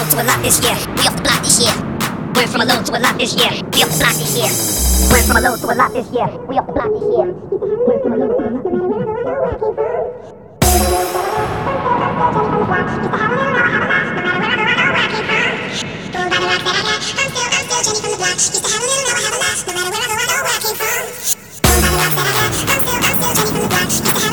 low to a lot this year. We off the block this year. Went from a low to a lot this year. We off the block this year. Went from a low to a lot this year. We off the block this year. I'm still, I'm still Jenny from the block. Used to have a little, now I have a lot. No matter where I go, I know where I came from. Nobody that I got. I'm still, I'm still Jenny from the block. Used to have